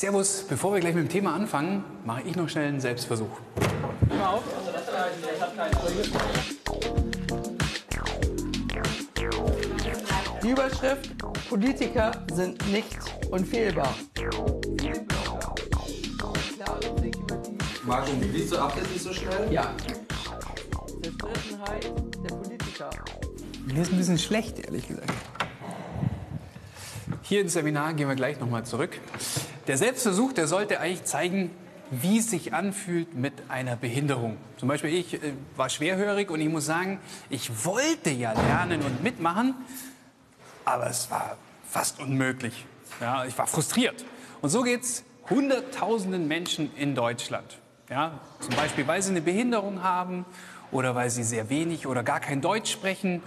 Servus, bevor wir gleich mit dem Thema anfangen, mache ich noch schnell einen Selbstversuch. Mal auf. Die Überschrift Politiker sind nicht unfehlbar. Marco, liest du ab jetzt nicht so schnell? Ja. Zerstrittenheit der Politiker. Mir ist ein bisschen schlecht, ehrlich gesagt. Hier ins Seminar gehen wir gleich nochmal zurück. Der Selbstversuch, der sollte eigentlich zeigen, wie es sich anfühlt mit einer Behinderung. Zum Beispiel ich äh, war schwerhörig und ich muss sagen, ich wollte ja lernen und mitmachen, aber es war fast unmöglich. Ja, ich war frustriert. Und so geht es Hunderttausenden Menschen in Deutschland. Ja, zum Beispiel, weil sie eine Behinderung haben oder weil sie sehr wenig oder gar kein Deutsch sprechen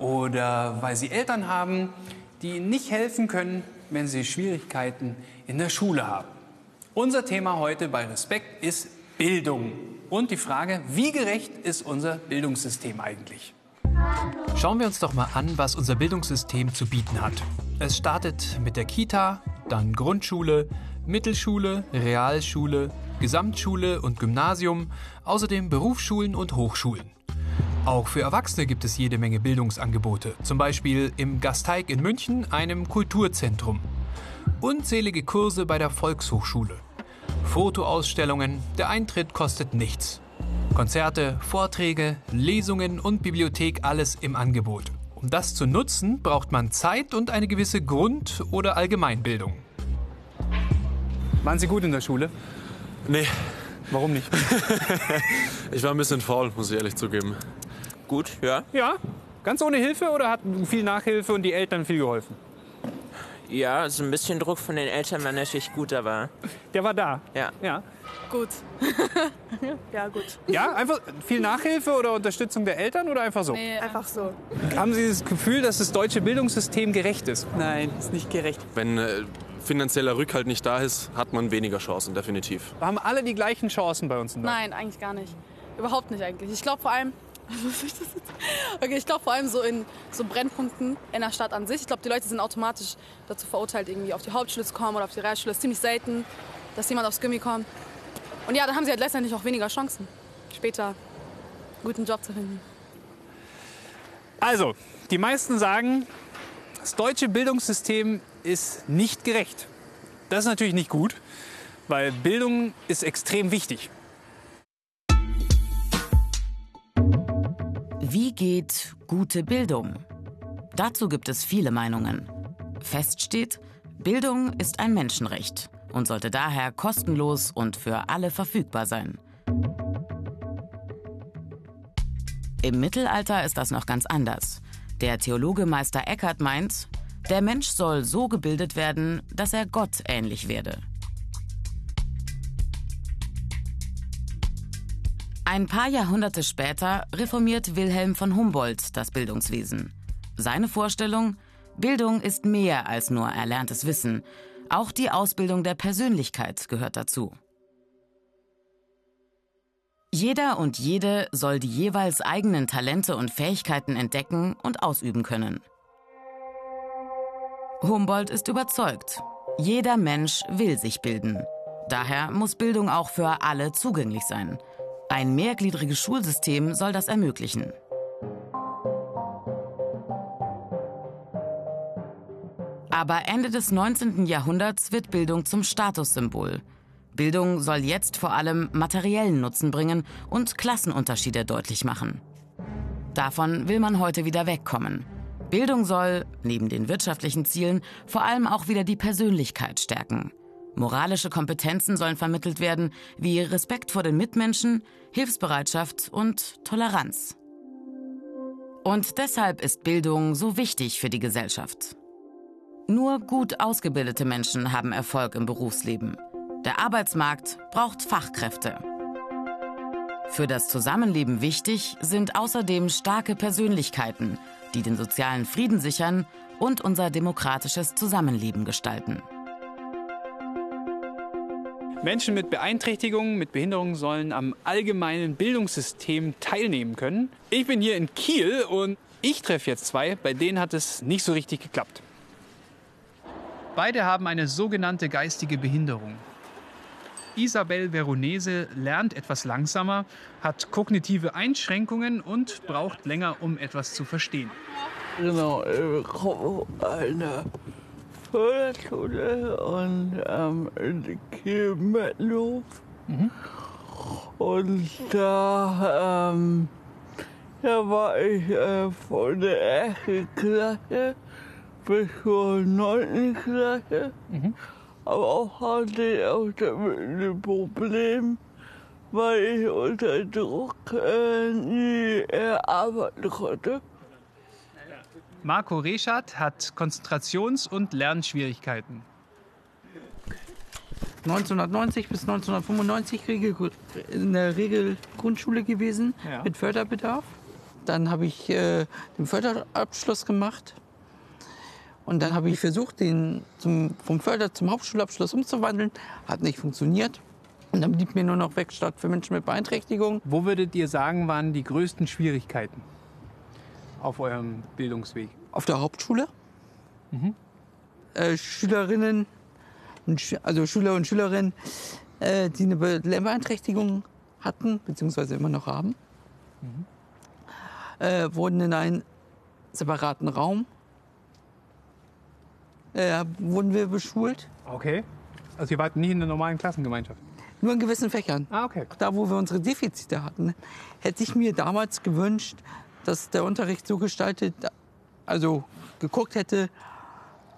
oder weil sie Eltern haben, die ihnen nicht helfen können, wenn sie Schwierigkeiten in der Schule haben. Unser Thema heute bei Respekt ist Bildung und die Frage, wie gerecht ist unser Bildungssystem eigentlich? Schauen wir uns doch mal an, was unser Bildungssystem zu bieten hat. Es startet mit der Kita, dann Grundschule, Mittelschule, Realschule, Gesamtschule und Gymnasium, außerdem Berufsschulen und Hochschulen. Auch für Erwachsene gibt es jede Menge Bildungsangebote, zum Beispiel im Gasteig in München, einem Kulturzentrum. Unzählige Kurse bei der Volkshochschule. Fotoausstellungen, der Eintritt kostet nichts. Konzerte, Vorträge, Lesungen und Bibliothek, alles im Angebot. Um das zu nutzen, braucht man Zeit und eine gewisse Grund- oder Allgemeinbildung. Waren Sie gut in der Schule? Nee, Warum nicht? ich war ein bisschen faul, muss ich ehrlich zugeben. Gut, ja. Ja, ganz ohne Hilfe oder hat viel Nachhilfe und die Eltern viel geholfen? Ja, also ein bisschen Druck von den Eltern war natürlich gut, aber Der war da. ja. Ja. Gut. ja, gut. Ja, einfach viel Nachhilfe oder Unterstützung der Eltern oder einfach so? Nee, einfach so. Haben Sie das Gefühl, dass das deutsche Bildungssystem gerecht ist? Nein, ist nicht gerecht. Wenn äh, finanzieller Rückhalt nicht da ist, hat man weniger Chancen, definitiv. Haben alle die gleichen Chancen bei uns in Deutschland? Nein, eigentlich gar nicht. Überhaupt nicht eigentlich. Ich glaube vor allem. Jetzt? Okay, ich glaube vor allem so in so Brennpunkten in der Stadt an sich. Ich glaube, die Leute sind automatisch dazu verurteilt, irgendwie auf die Hauptschule zu kommen oder auf die Realschule. Es ist ziemlich selten, dass jemand aufs Gimmi kommt. Und ja, dann haben sie halt letztendlich auch weniger Chancen, später einen guten Job zu finden. Also, die meisten sagen, das deutsche Bildungssystem ist nicht gerecht. Das ist natürlich nicht gut, weil Bildung ist extrem wichtig. Wie geht gute Bildung? Dazu gibt es viele Meinungen. Fest steht, Bildung ist ein Menschenrecht und sollte daher kostenlos und für alle verfügbar sein. Im Mittelalter ist das noch ganz anders. Der Theologe Meister Eckhart meint, der Mensch soll so gebildet werden, dass er Gott ähnlich werde. Ein paar Jahrhunderte später reformiert Wilhelm von Humboldt das Bildungswesen. Seine Vorstellung, Bildung ist mehr als nur erlerntes Wissen. Auch die Ausbildung der Persönlichkeit gehört dazu. Jeder und jede soll die jeweils eigenen Talente und Fähigkeiten entdecken und ausüben können. Humboldt ist überzeugt, jeder Mensch will sich bilden. Daher muss Bildung auch für alle zugänglich sein. Ein mehrgliedriges Schulsystem soll das ermöglichen. Aber Ende des 19. Jahrhunderts wird Bildung zum Statussymbol. Bildung soll jetzt vor allem materiellen Nutzen bringen und Klassenunterschiede deutlich machen. Davon will man heute wieder wegkommen. Bildung soll, neben den wirtschaftlichen Zielen, vor allem auch wieder die Persönlichkeit stärken. Moralische Kompetenzen sollen vermittelt werden, wie Respekt vor den Mitmenschen, Hilfsbereitschaft und Toleranz. Und deshalb ist Bildung so wichtig für die Gesellschaft. Nur gut ausgebildete Menschen haben Erfolg im Berufsleben. Der Arbeitsmarkt braucht Fachkräfte. Für das Zusammenleben wichtig sind außerdem starke Persönlichkeiten, die den sozialen Frieden sichern und unser demokratisches Zusammenleben gestalten. Menschen mit Beeinträchtigungen, mit Behinderungen sollen am allgemeinen Bildungssystem teilnehmen können. Ich bin hier in Kiel und ich treffe jetzt zwei, bei denen hat es nicht so richtig geklappt. Beide haben eine sogenannte geistige Behinderung. Isabel Veronese lernt etwas langsamer, hat kognitive Einschränkungen und braucht länger, um etwas zu verstehen. Genau, ich komme aus einer Förderschule und ähm, in Kiel-Mettenhof. Und da, ähm, da war ich äh, von der ersten Klasse bis zur neunten Klasse. Aber auch hatte ich auch damit ein Problem, weil ich unter Druck äh, nie äh, arbeiten konnte. Marco Reschat hat Konzentrations- und Lernschwierigkeiten. 1990 bis 1995 Regel, in der Regelgrundschule gewesen Ja. mit Förderbedarf. Dann habe ich äh, den Förderabschluss gemacht. Und dann habe ich versucht, den zum, vom Förder zum Hauptschulabschluss umzuwandeln. Hat nicht funktioniert. Und dann blieb mir nur noch Werkstatt für Menschen mit Beeinträchtigung. Wo würdet ihr sagen, waren die größten Schwierigkeiten auf eurem Bildungsweg? Auf der Hauptschule. Äh, Schülerinnen, also Schüler und Schülerinnen, äh, die eine Be- Lernbeeinträchtigung hatten, beziehungsweise immer noch haben, äh, wurden in einen separaten Raum, äh, wurden wir beschult. Okay. Also ihr wart nie in der normalen Klassengemeinschaft? Nur in gewissen Fächern. Ah, okay. Da, wo wir unsere Defizite hatten, hätte ich mir damals gewünscht, dass der Unterricht so gestaltet, also geguckt hätte,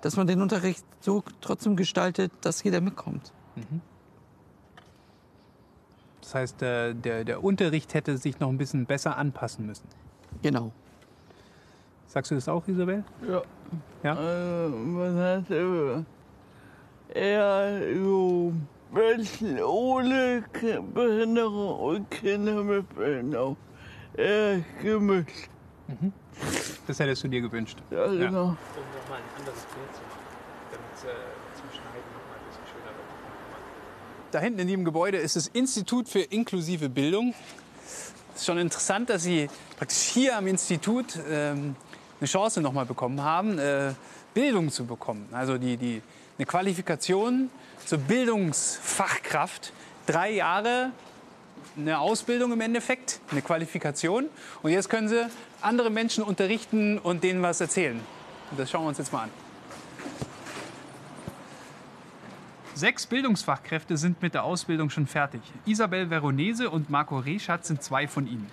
dass man den Unterricht so trotzdem gestaltet, dass jeder mitkommt. Das heißt, der, der, der Unterricht hätte sich noch ein bisschen besser anpassen müssen. Genau. Sagst du das auch, Isabel? Ja. Ja? Äh, man hat äh, eher so Menschen ohne Behinderung und Kinder mit Behinderung. Eher gemischt. Das hättest du dir gewünscht. Ja, genau. Da hinten in dem Gebäude ist das Institut für inklusive Bildung. Es ist schon interessant, dass Sie praktisch hier am Institut ähm, eine Chance nochmal bekommen haben, äh, Bildung zu bekommen. Also die, die, eine Qualifikation zur Bildungsfachkraft. Drei Jahre eine Ausbildung im Endeffekt, eine Qualifikation. Und jetzt können Sie andere Menschen unterrichten und denen was erzählen. Und das schauen wir uns jetzt mal an. Sechs Bildungsfachkräfte sind mit der Ausbildung schon fertig. Isabel Veronese und Marco Reschat sind zwei von ihnen.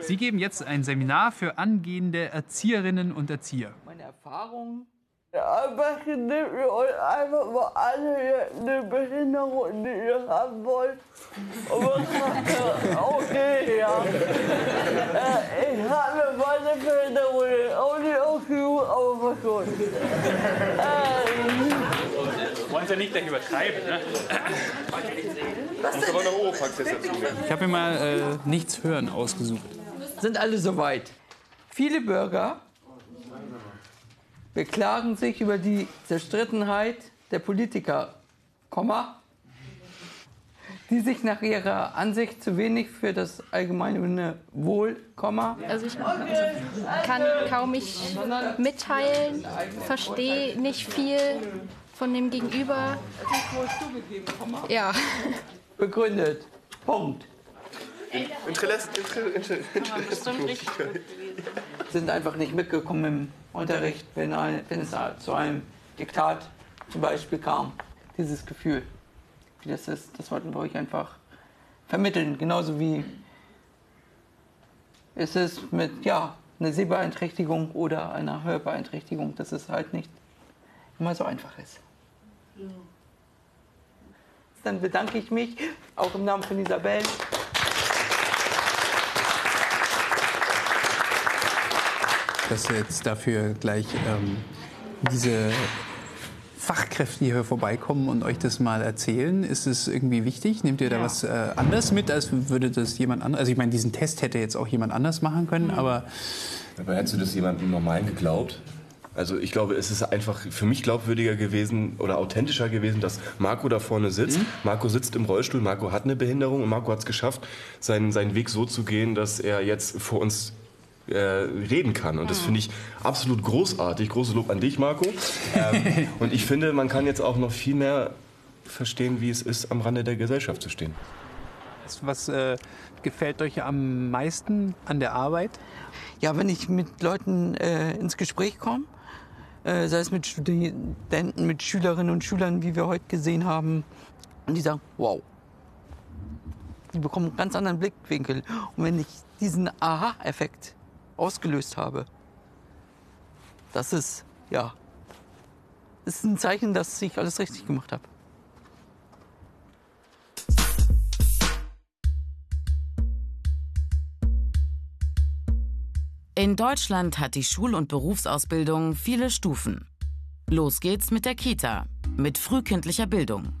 Sie geben jetzt ein Seminar für angehende Erzieherinnen und Erzieher. Meine Erfahrung. Besten nehmt ihr euch einfach mal alle eine Behinderung, die ihr haben wollt. Und man sagt, ja, okay, ja. Äh, ich habe meine Behinderung auch nicht ausgesucht, aber was soll's. Ähm, Wollen Sie nicht gleich übertreiben, ne? Ich habe mir mal äh, Nichts hören ausgesucht. sind alle soweit. Viele Bürger beklagen sich über die Zerstrittenheit der Politiker, Komma, die sich nach ihrer Ansicht zu wenig für das allgemeine Wohl, Komma, Also ich kann kaum mich mitteilen, verstehe nicht viel von dem Gegenüber. Ja. begründet. Punkt. Sind einfach nicht mitgekommen im Unterricht, wenn, ein, wenn es zu einem Diktat zum Beispiel kam. Dieses Gefühl, wie das ist, das wollten wir euch einfach vermitteln. Genauso wie es ist mit ja, einer Sehbeeinträchtigung oder einer Hörbeeinträchtigung, dass es halt nicht immer so einfach ist. Dann bedanke ich mich auch im Namen von Isabel. Dass jetzt dafür gleich ähm, diese Fachkräfte hier vorbeikommen und euch das mal erzählen, ist es irgendwie wichtig? Nehmt ihr da Ja. was äh, anders mit, als würde das jemand anders? Also ich meine, diesen Test hätte jetzt auch jemand anders machen können, aber Aber hättest du das jemandem Normalen geglaubt? Also ich glaube, es ist einfach für mich glaubwürdiger gewesen oder authentischer gewesen, dass Marco da vorne sitzt. Marco sitzt im Rollstuhl, Marco hat eine Behinderung und Marco hat es geschafft, seinen, seinen Weg so zu gehen, dass er jetzt vor uns äh, reden kann. Und das finde ich absolut großartig. Großes Lob an dich, Marco. Ähm, und ich finde, man kann jetzt auch noch viel mehr verstehen, wie es ist, am Rande der Gesellschaft zu stehen. Was äh, gefällt euch am meisten an der Arbeit? Ja, wenn ich mit Leuten äh, ins Gespräch komme, äh, sei es mit Studenten, mit Schülerinnen und Schülern, wie wir heute gesehen haben, und die sagen, wow. Die bekommen einen ganz anderen Blickwinkel. Und wenn ich diesen Aha-Effekt ausgelöst habe, das ist, ja, das ist ein Zeichen, dass ich alles richtig gemacht habe. In Deutschland hat die Schul- und Berufsausbildung viele Stufen. Los geht's mit der Kita, mit frühkindlicher Bildung.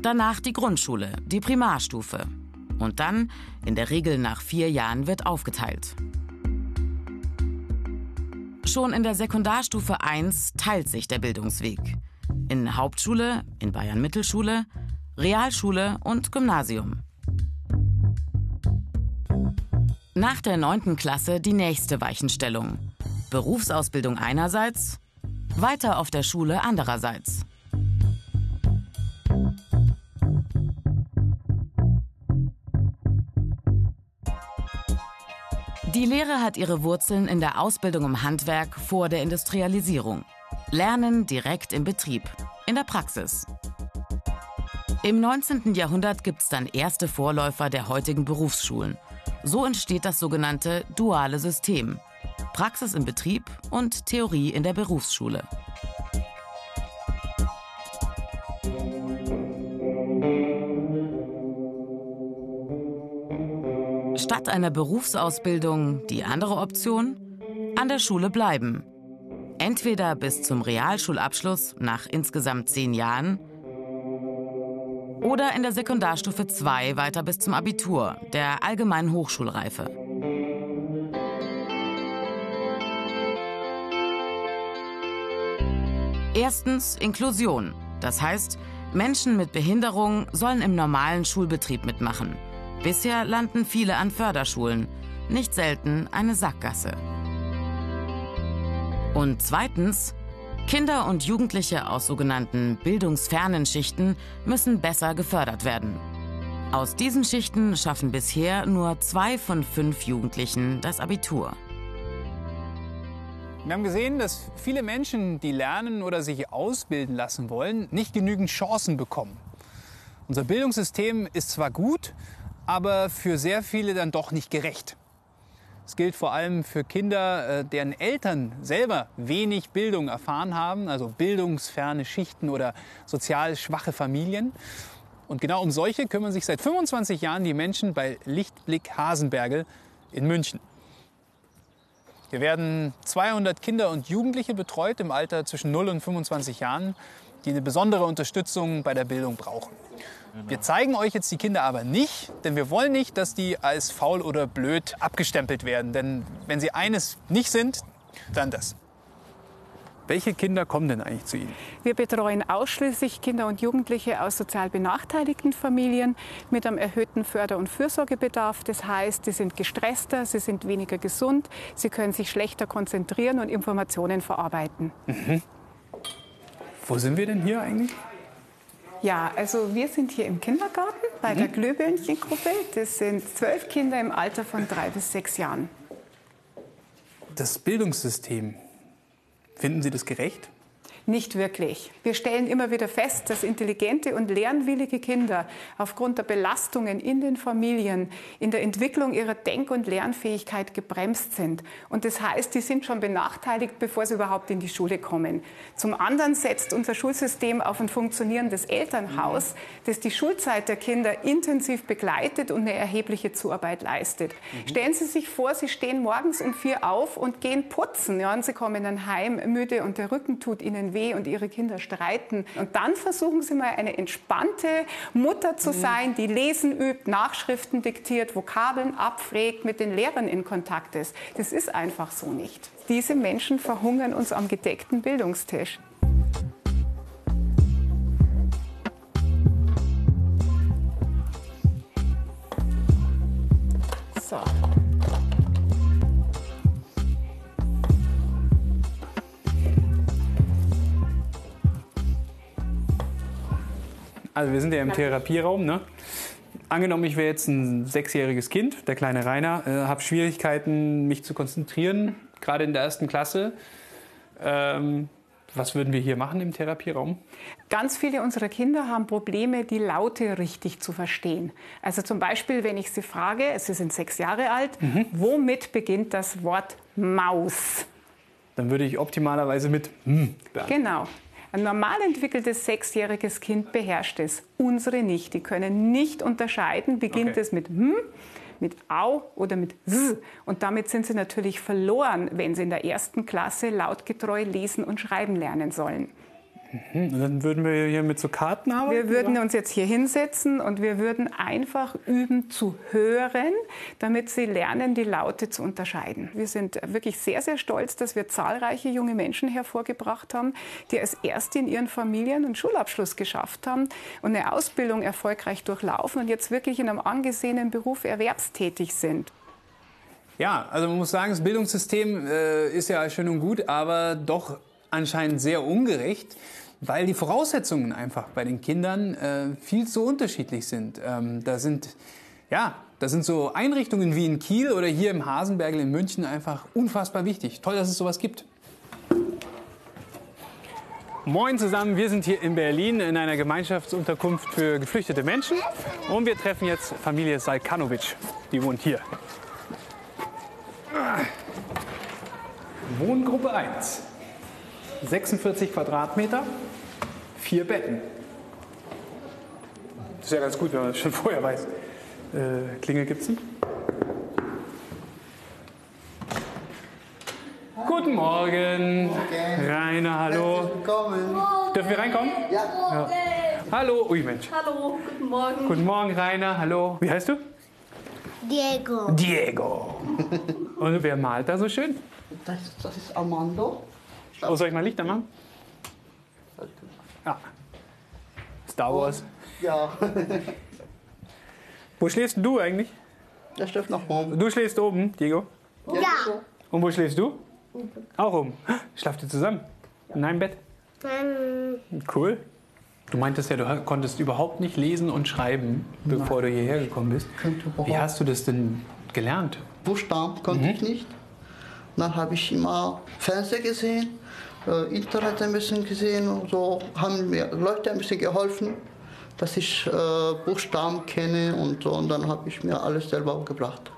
Danach die Grundschule, die Primarstufe. Und dann, in der Regel nach vier Jahren, wird aufgeteilt. Schon in der Sekundarstufe 1 teilt sich der Bildungsweg. In Hauptschule, in Bayern Mittelschule, Realschule und Gymnasium. Nach der 9. Klasse die nächste Weichenstellung. Berufsausbildung einerseits, weiter auf der Schule andererseits. Die Lehre hat ihre Wurzeln in der Ausbildung im Handwerk vor der Industrialisierung. Lernen direkt im Betrieb, in der Praxis. Im 19. Jahrhundert gibt es dann erste Vorläufer der heutigen Berufsschulen. So entsteht das sogenannte duale System. Praxis im Betrieb und Theorie in der Berufsschule. Einer Berufsausbildung die andere Option? An der Schule bleiben. Entweder bis zum Realschulabschluss nach insgesamt zehn Jahren oder in der Sekundarstufe 2 weiter bis zum Abitur, der allgemeinen Hochschulreife. Erstens Inklusion. Das heißt, Menschen mit Behinderung sollen im normalen Schulbetrieb mitmachen. Bisher landen viele an Förderschulen, nicht selten eine Sackgasse. Und zweitens Kinder und Jugendliche aus sogenannten bildungsfernen Schichten müssen besser gefördert werden. Aus diesen Schichten schaffen bisher nur zwei von fünf Jugendlichen das Abitur. Wir haben gesehen, dass viele Menschen, die lernen oder sich ausbilden lassen wollen, nicht genügend Chancen bekommen. Unser Bildungssystem ist zwar gut, aber für sehr viele dann doch nicht gerecht. Es gilt vor allem für Kinder, äh, deren Eltern selber wenig Bildung erfahren haben, also bildungsferne Schichten oder sozial schwache Familien. Und genau um solche kümmern sich seit 25 Jahren die Menschen bei Lichtblick Hasenbergel in München. Hier werden 200 Kinder und Jugendliche betreut im Alter zwischen 0 und 25 Jahren, die eine besondere Unterstützung bei der Bildung brauchen. Wir zeigen euch jetzt die Kinder aber nicht, denn wir wollen nicht, dass die als faul oder blöd abgestempelt werden. Denn wenn sie eines nicht sind, dann das. Welche Kinder kommen denn eigentlich zu Ihnen? Wir betreuen ausschließlich Kinder und Jugendliche aus sozial benachteiligten Familien mit einem erhöhten Förder- und Fürsorgebedarf. Das heißt, sie sind gestresster, sie sind weniger gesund, sie können sich schlechter konzentrieren und Informationen verarbeiten. Mhm. Wo sind wir denn hier eigentlich? Ja, also wir sind hier im Kindergarten bei mhm. der Glühbirnchengruppe. Das sind zwölf Kinder im Alter von drei bis sechs Jahren. Das Bildungssystem, finden Sie das gerecht? Nicht wirklich. Wir stellen immer wieder fest, dass intelligente und lernwillige Kinder aufgrund der Belastungen in den Familien in der Entwicklung ihrer Denk- und Lernfähigkeit gebremst sind. Und das heißt, die sind schon benachteiligt, bevor sie überhaupt in die Schule kommen. Zum anderen setzt unser Schulsystem auf ein funktionierendes Elternhaus, das die Schulzeit der Kinder intensiv begleitet und eine erhebliche Zuarbeit leistet. Mhm. Stellen Sie sich vor, Sie stehen morgens um vier auf und gehen putzen. Ja, und Sie kommen dann heim müde und der Rücken tut Ihnen weh und ihre Kinder streiten. Und dann versuchen Sie mal eine entspannte Mutter zu mhm. sein, die lesen übt, Nachschriften diktiert, Vokabeln abfragt, mit den Lehrern in Kontakt ist. Das ist einfach so nicht. Diese Menschen verhungern uns am gedeckten Bildungstisch. Also wir sind ja im Therapieraum. Ne? Angenommen, ich wäre jetzt ein sechsjähriges Kind, der kleine Rainer, äh, habe Schwierigkeiten, mich zu konzentrieren, gerade in der ersten Klasse. Ähm, was würden wir hier machen im Therapieraum? Ganz viele unserer Kinder haben Probleme, die Laute richtig zu verstehen. Also zum Beispiel, wenn ich sie frage, sie sind sechs Jahre alt, womit beginnt das Wort Maus? Dann würde ich optimalerweise mit hm beantworten. Genau. Ein normal entwickeltes sechsjähriges Kind beherrscht es. Unsere nicht. Die können nicht unterscheiden, beginnt Okay. es mit hm, mit au oder mit s. Und damit sind sie natürlich verloren, wenn sie in der ersten Klasse lautgetreu lesen und schreiben lernen sollen. Hm, Und dann würden wir hier mit so Karten arbeiten? Wir würden oder? uns jetzt hier hinsetzen und wir würden einfach üben zu hören, damit sie lernen, die Laute zu unterscheiden. Wir sind wirklich sehr, sehr stolz, dass wir zahlreiche junge Menschen hervorgebracht haben, die als Erste in ihren Familien einen Schulabschluss geschafft haben und eine Ausbildung erfolgreich durchlaufen und jetzt wirklich in einem angesehenen Beruf erwerbstätig sind. Ja, also man muss sagen, das Bildungssystem äh, ist ja schön und gut, aber doch anscheinend sehr ungerecht, weil die Voraussetzungen einfach bei den Kindern äh, viel zu unterschiedlich sind. Ähm, da sind ja, da sind so Einrichtungen wie in Kiel oder hier im Hasenbergel in München einfach unfassbar wichtig. Toll, dass es sowas gibt. Moin zusammen, wir sind hier in Berlin in einer Gemeinschaftsunterkunft für geflüchtete Menschen und wir treffen jetzt Familie Salkanovic, die wohnt hier. Wohngruppe 1. 46 Quadratmeter, vier Betten. Das ist ja ganz gut, wenn man das schon vorher weiß. Äh, Klingel gibt's nicht? Guten Morgen. Rainer, hallo. Dürfen wir reinkommen? Ja. Hallo. Ui, Mensch. Hallo, guten Morgen. Guten Morgen, Rainer. Hallo. Wie heißt du? Diego. Diego. Und wer malt da so schön? Das, das ist Armando. Oh, soll ich mal Lichter machen? Ja. Star Wars. Ja. Wo schläfst du eigentlich? Der schläft nach oben. Du schläfst oben, Diego. Ja. Und wo schläfst du? Auch oben. Schlaft ihr zusammen? In einem Bett? Cool. Du meintest ja, du konntest überhaupt nicht lesen und schreiben, bevor du hierher gekommen bist. Wie hast du das denn gelernt? Buchstaben konnte ich nicht. Dann habe ich immer Fernsehen gesehen, äh, Internet ein bisschen gesehen und so haben mir Leute ein bisschen geholfen, dass ich äh, Buchstaben kenne und so. Und dann habe ich mir alles selber gebracht.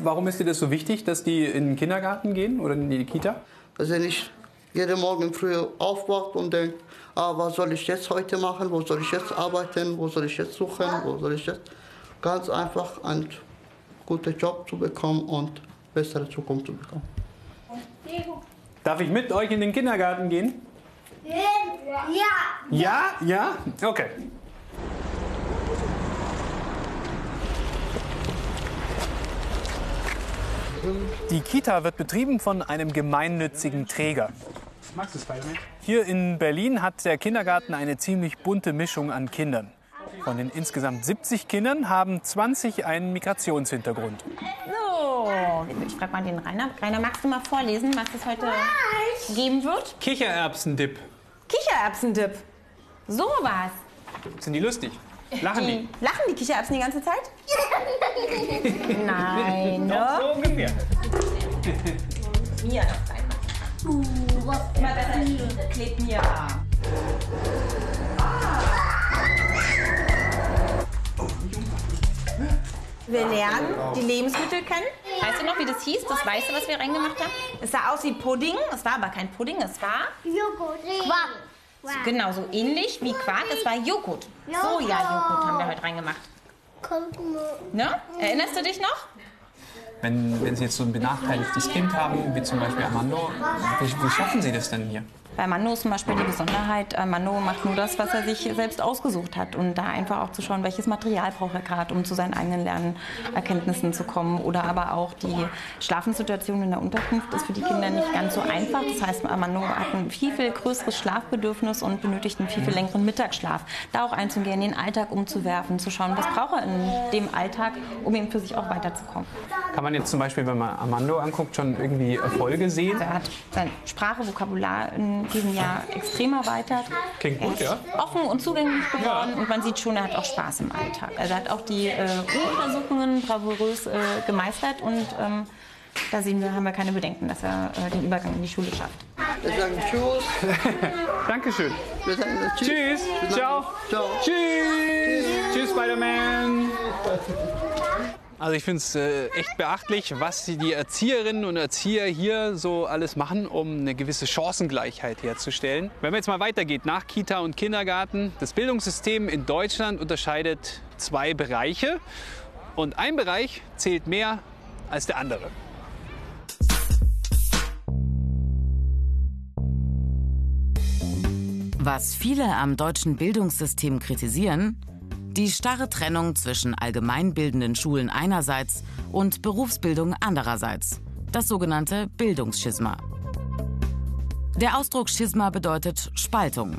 Warum ist dir das so wichtig, dass die in den Kindergarten gehen oder in die Kita? Also wenn ich jeden Morgen früh aufwacht und denke, ah, was soll ich jetzt heute machen, wo soll ich jetzt arbeiten, wo soll ich jetzt suchen, wo soll ich jetzt... Ganz einfach einen guten Job zu bekommen und bessere Zukunft zu bekommen. Darf ich mit euch in den Kindergarten gehen? Ja. Ja? Ja? Okay. Die Kita wird betrieben von einem gemeinnützigen Träger. Magst du Spider-Man? Hier in Berlin hat der Kindergarten eine ziemlich bunte Mischung an Kindern. Von den insgesamt 70 Kindern haben 20 einen Migrationshintergrund. So, ich frage mal den Rainer. Rainer, magst du mal vorlesen, was es heute geben wird? Kichererbsendip. Kichererbsendip. So was. Sind die lustig? Lachen die? Lachen die Kichererbsen die ganze Zeit? Nein, ne? Doch, so ungefähr. Mia das rein. Uh, was Immer besser klebt Mia Wir lernen die Lebensmittel kennen. Weißt du noch, wie das hieß? Das Weiße, was wir reingemacht haben? Es sah aus wie Pudding. Es war aber kein Pudding. Es war Joghurt. Quark. genau so ähnlich wie Quark. Es war Joghurt. Soja-Joghurt haben wir heute reingemacht. Ne? Erinnerst du dich noch? Wenn, wenn Sie jetzt so ein benachteiligtes Kind haben, wie zum Beispiel Armando, wie, wie schaffen Sie das denn hier? Bei Mando ist zum Beispiel die Besonderheit, Mando macht nur das, was er sich selbst ausgesucht hat. Und da einfach auch zu schauen, welches Material braucht er gerade, um zu seinen eigenen Lernerkenntnissen zu kommen. Oder aber auch die Schlafenssituation in der Unterkunft ist für die Kinder nicht ganz so einfach. Das heißt, Mando hat ein viel, viel größeres Schlafbedürfnis und benötigt einen viel, viel längeren Mittagsschlaf. Da auch einzugehen, den Alltag umzuwerfen, zu schauen, was braucht er in dem Alltag, um eben für sich auch weiterzukommen. Kann man jetzt zum Beispiel, wenn man Armando anguckt, schon irgendwie Erfolge sehen? Er hat sein Sprache, Vokabular in diesem Jahr extrem erweitert. Klingt gut, er ja. ist offen und zugänglich geworden und man sieht schon, er hat auch Spaß im Alltag. Also er hat auch die äh, Untersuchungen bravourös äh, gemeistert und ähm, da sehen wir, haben wir keine Bedenken, dass er äh, den Übergang in die Schule schafft. Wir sagen Tschüss. Dankeschön. Wir sagen Tschüss. Tschüss. Ciao. Ciao. Tschüss. Tschüss, Spider-Man. Also ich finde es äh, echt beachtlich, was die- Erzieherinnen und Erzieher hier so alles machen, um eine gewisse Chancengleichheit herzustellen. Wenn man jetzt mal weitergeht, nach Kita und Kindergarten, das Bildungssystem in Deutschland unterscheidet zwei Bereiche und ein Bereich zählt mehr als der andere. Was viele am deutschen Bildungssystem kritisieren, die starre Trennung zwischen allgemeinbildenden Schulen einerseits und Berufsbildung andererseits, das sogenannte Bildungsschisma. Der Ausdruck Schisma bedeutet Spaltung.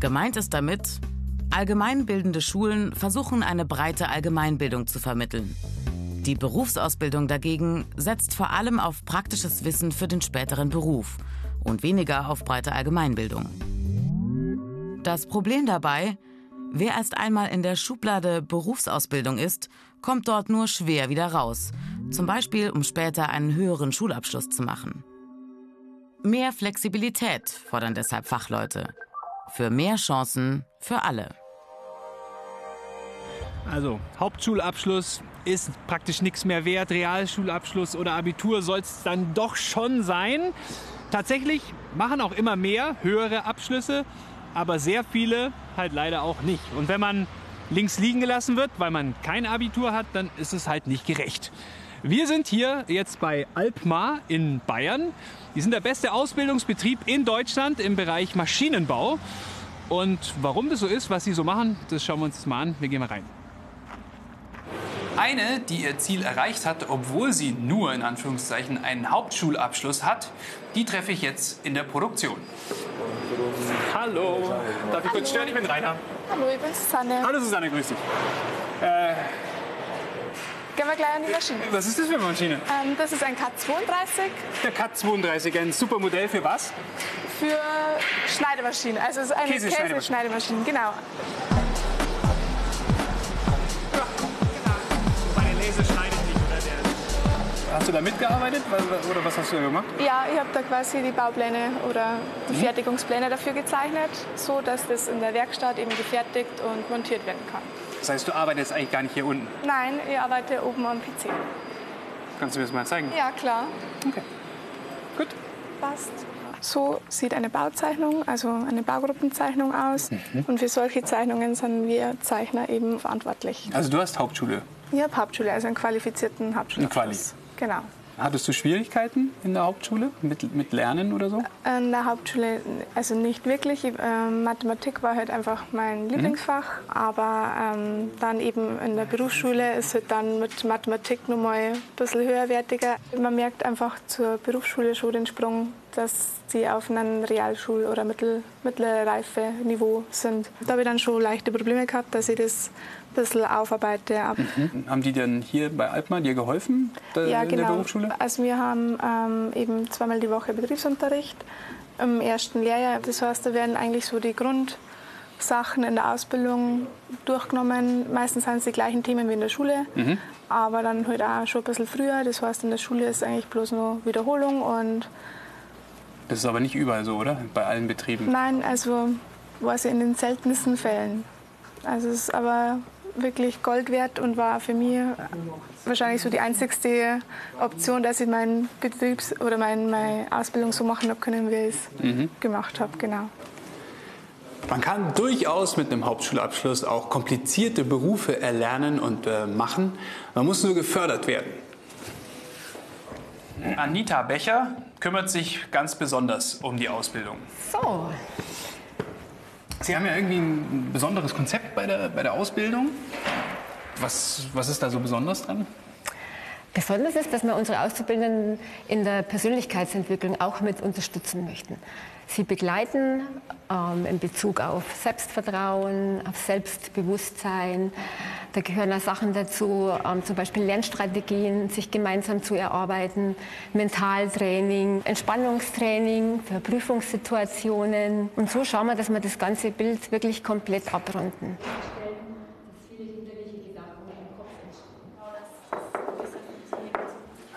Gemeint ist damit, allgemeinbildende Schulen versuchen eine breite Allgemeinbildung zu vermitteln. Die Berufsausbildung dagegen setzt vor allem auf praktisches Wissen für den späteren Beruf und weniger auf breite Allgemeinbildung. Das Problem dabei, wer erst einmal in der Schublade Berufsausbildung ist, kommt dort nur schwer wieder raus. Zum Beispiel, um später einen höheren Schulabschluss zu machen. Mehr Flexibilität fordern deshalb Fachleute. Für mehr Chancen für alle. Also Hauptschulabschluss ist praktisch nichts mehr wert. Realschulabschluss oder Abitur soll es dann doch schon sein. Tatsächlich machen auch immer mehr höhere Abschlüsse, aber sehr viele halt leider auch nicht. Und wenn man links liegen gelassen wird, weil man kein Abitur hat, dann ist es halt nicht gerecht. Wir sind hier jetzt bei Alpmar in Bayern. Die sind der beste Ausbildungsbetrieb in Deutschland im Bereich Maschinenbau. Und warum das so ist, was sie so machen, das schauen wir uns jetzt mal an. Wir gehen mal rein. Eine, die ihr Ziel erreicht hat, obwohl sie nur in Anführungszeichen einen Hauptschulabschluss hat, die treffe ich jetzt in der Produktion. Hallo, darf ich kurz stören? Ich bin Rainer. Hallo, ich bin Susanne. Hallo Susanne, grüß dich. Äh, Gehen wir gleich an die Maschine. was ist das für eine Maschine? Ähm, das ist ein K32 Der Cut 32, ein super Modell für was? für Schneidemaschinen. Also es ist eine Käseschneidemaschine. Käseschneidemaschine, genau. Hast du da mitgearbeitet oder was hast du da gemacht? Ja, ich habe da quasi die Baupläne oder die Mhm. Fertigungspläne dafür gezeichnet, so dass das in der Werkstatt eben gefertigt und montiert werden kann. Das heißt, du arbeitest eigentlich gar nicht hier unten. Nein, ich arbeite oben am PC. Kannst du mir das mal zeigen? Ja, klar. Okay. Gut. Passt. So sieht eine Bauzeichnung, also eine Baugruppenzeichnung aus. Mhm. Und für solche Zeichnungen sind wir Zeichner eben verantwortlich. Also du hast Hauptschule. Ich habe Hauptschule, also einen qualifizierten Hauptschulabschluss. Quali. Genau. Hattest du Schwierigkeiten in der Hauptschule mit, mit Lernen oder so? An der Hauptschule also nicht wirklich. Ich, ähm, Mathematik war halt einfach Mhm. mein Lieblingsfach. Aber ähm, dann eben in der Berufsschule ist halt dann mit Mathematik nochmal ein bisschen höherwertiger. Man merkt einfach zur Berufsschule schon den Sprung, dass sie auf einem Realschul- oder Mittel, mittlere Reife-Niveau sind. Da habe ich dann schon leichte Probleme gehabt, dass ich das ein bisschen aufarbeite. Mhm. Haben die denn hier bei Alpmar dir geholfen da, Ja, in der genau. Berufsschule? Also wir haben ähm, eben zweimal die Woche Betriebsunterricht im ersten Lehrjahr. Das heißt, da werden eigentlich so die Grundsachen in der Ausbildung durchgenommen. Meistens sind es die gleichen Themen wie in der Schule, Mhm. aber dann halt auch schon ein bisschen früher. Das heißt, in der Schule ist eigentlich bloß nur Wiederholung und Das ist aber nicht überall so, oder? Bei allen Betrieben. nein, also war sie in den seltensten Fällen. Also es ist aber wirklich Gold wert und war für mich wahrscheinlich so die einzigste Option, dass ich meinen Betriebs- oder mein, meine Ausbildung so machen habe können, wie ich es Mhm. gemacht habe. Genau. Man kann durchaus mit einem Hauptschulabschluss auch komplizierte Berufe erlernen und äh, machen. Man muss nur gefördert werden. Anita Becher kümmert sich ganz besonders um die Ausbildung. So, Sie haben ja irgendwie ein besonderes Konzept bei der, bei der Ausbildung. Was, was ist da so besonders dran? Besonders ist, dass wir unsere Auszubildenden in der Persönlichkeitsentwicklung auch mit unterstützen möchten. Sie begleiten ähm, in Bezug auf Selbstvertrauen, auf Selbstbewusstsein. Da gehören auch Sachen dazu, ähm, zum Beispiel Lernstrategien, sich gemeinsam zu erarbeiten, Mentaltraining, Entspannungstraining für Prüfungssituationen. Und so schauen wir, dass wir das ganze Bild wirklich komplett abrunden.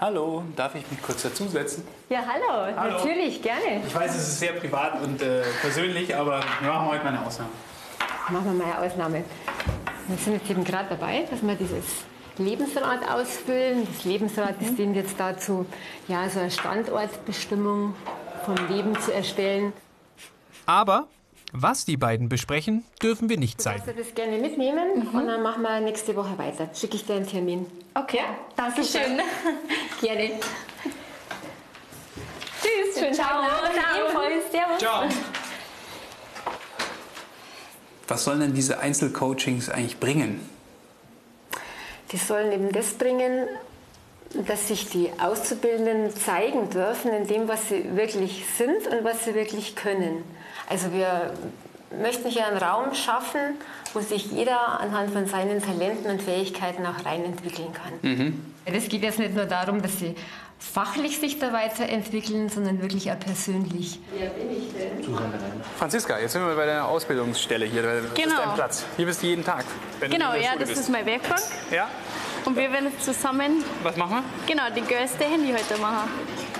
Hallo, darf ich mich kurz dazusetzen? Ja, hallo, Hallo. natürlich, gerne. Ich weiß, es ist sehr privat und äh, persönlich, aber wir machen heute mal eine Ausnahme. Machen wir mal eine Ausnahme. Wir sind jetzt eben gerade dabei, dass wir dieses Lebensrad ausfüllen. Das Lebensrad das dient jetzt dazu, ja, so eine Standortbestimmung vom Leben zu erstellen. Aber was die beiden besprechen, dürfen wir nicht Du zeigen. darfst das gerne mitnehmen und dann machen wir nächste Woche weiter. Schicke ich dir einen Termin. Okay, danke schön. Gerne. Tschüss, schönen Ciao. Tag. Ciao. Ebenfalls. Servus. Ciao. Was sollen denn diese Einzelcoachings eigentlich bringen? Die sollen eben das bringen, dass sich die Auszubildenden zeigen dürfen in dem, was sie wirklich sind und was sie wirklich können. Also wir möchten hier einen Raum schaffen, wo sich jeder anhand von seinen Talenten und Fähigkeiten auch reinentwickeln kann. Es geht jetzt nicht nur darum, dass sie fachlich sich da weiterentwickeln, sondern wirklich auch persönlich. Wer bin ich denn? Franziska, jetzt sind wir bei deiner Ausbildungsstelle hier. Das ist Genau. dein Platz. Hier bist du jeden Tag. Genau, ja, Schule das bist. ist meine Werkbank. Ja? Und wir werden zusammen, Was machen wir? genau, die Girls Day Handy heute machen.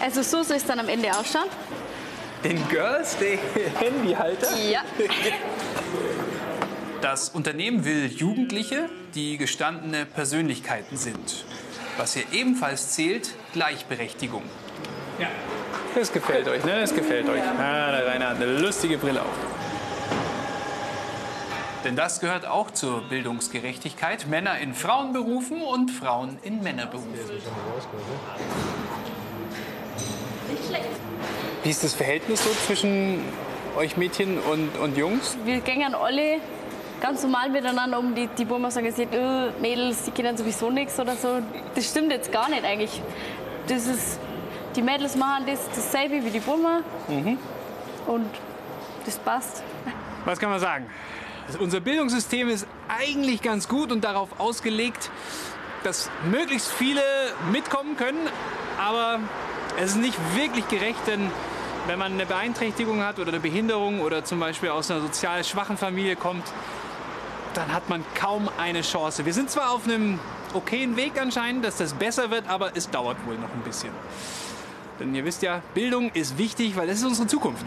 Also so soll es dann am Ende ausschauen. Den Girls Day Handyhalter? Ja. Das Unternehmen will Jugendliche, die gestandene Persönlichkeiten sind. Was hier ebenfalls zählt, Gleichberechtigung. Ja. Das gefällt euch, ne? Das gefällt euch. Ah, der Rainer hat eine lustige Brille auf. Denn das gehört auch zur Bildungsgerechtigkeit. Männer in Frauenberufen und Frauen in Männerberufen. Wie ist das Verhältnis so zwischen euch Mädchen und, und Jungs? Wir gehen alle ganz normal miteinander um. Die, die Burma sagen jetzt, äh, Mädels, die können sowieso nichts oder so. Das stimmt jetzt gar nicht eigentlich. Das ist, die Mädels machen das dasselbe wie die Burma Mhm. und das passt. Was kann man sagen? Unser Bildungssystem ist eigentlich ganz gut und darauf ausgelegt, dass möglichst viele mitkommen können. Aber es ist nicht wirklich gerecht, denn wenn man eine Beeinträchtigung hat oder eine Behinderung oder zum Beispiel aus einer sozial schwachen Familie kommt, dann hat man kaum eine Chance. Wir sind zwar auf einem okayen Weg anscheinend, dass das besser wird, aber es dauert wohl noch ein bisschen. Denn ihr wisst ja, Bildung ist wichtig, weil das ist unsere Zukunft.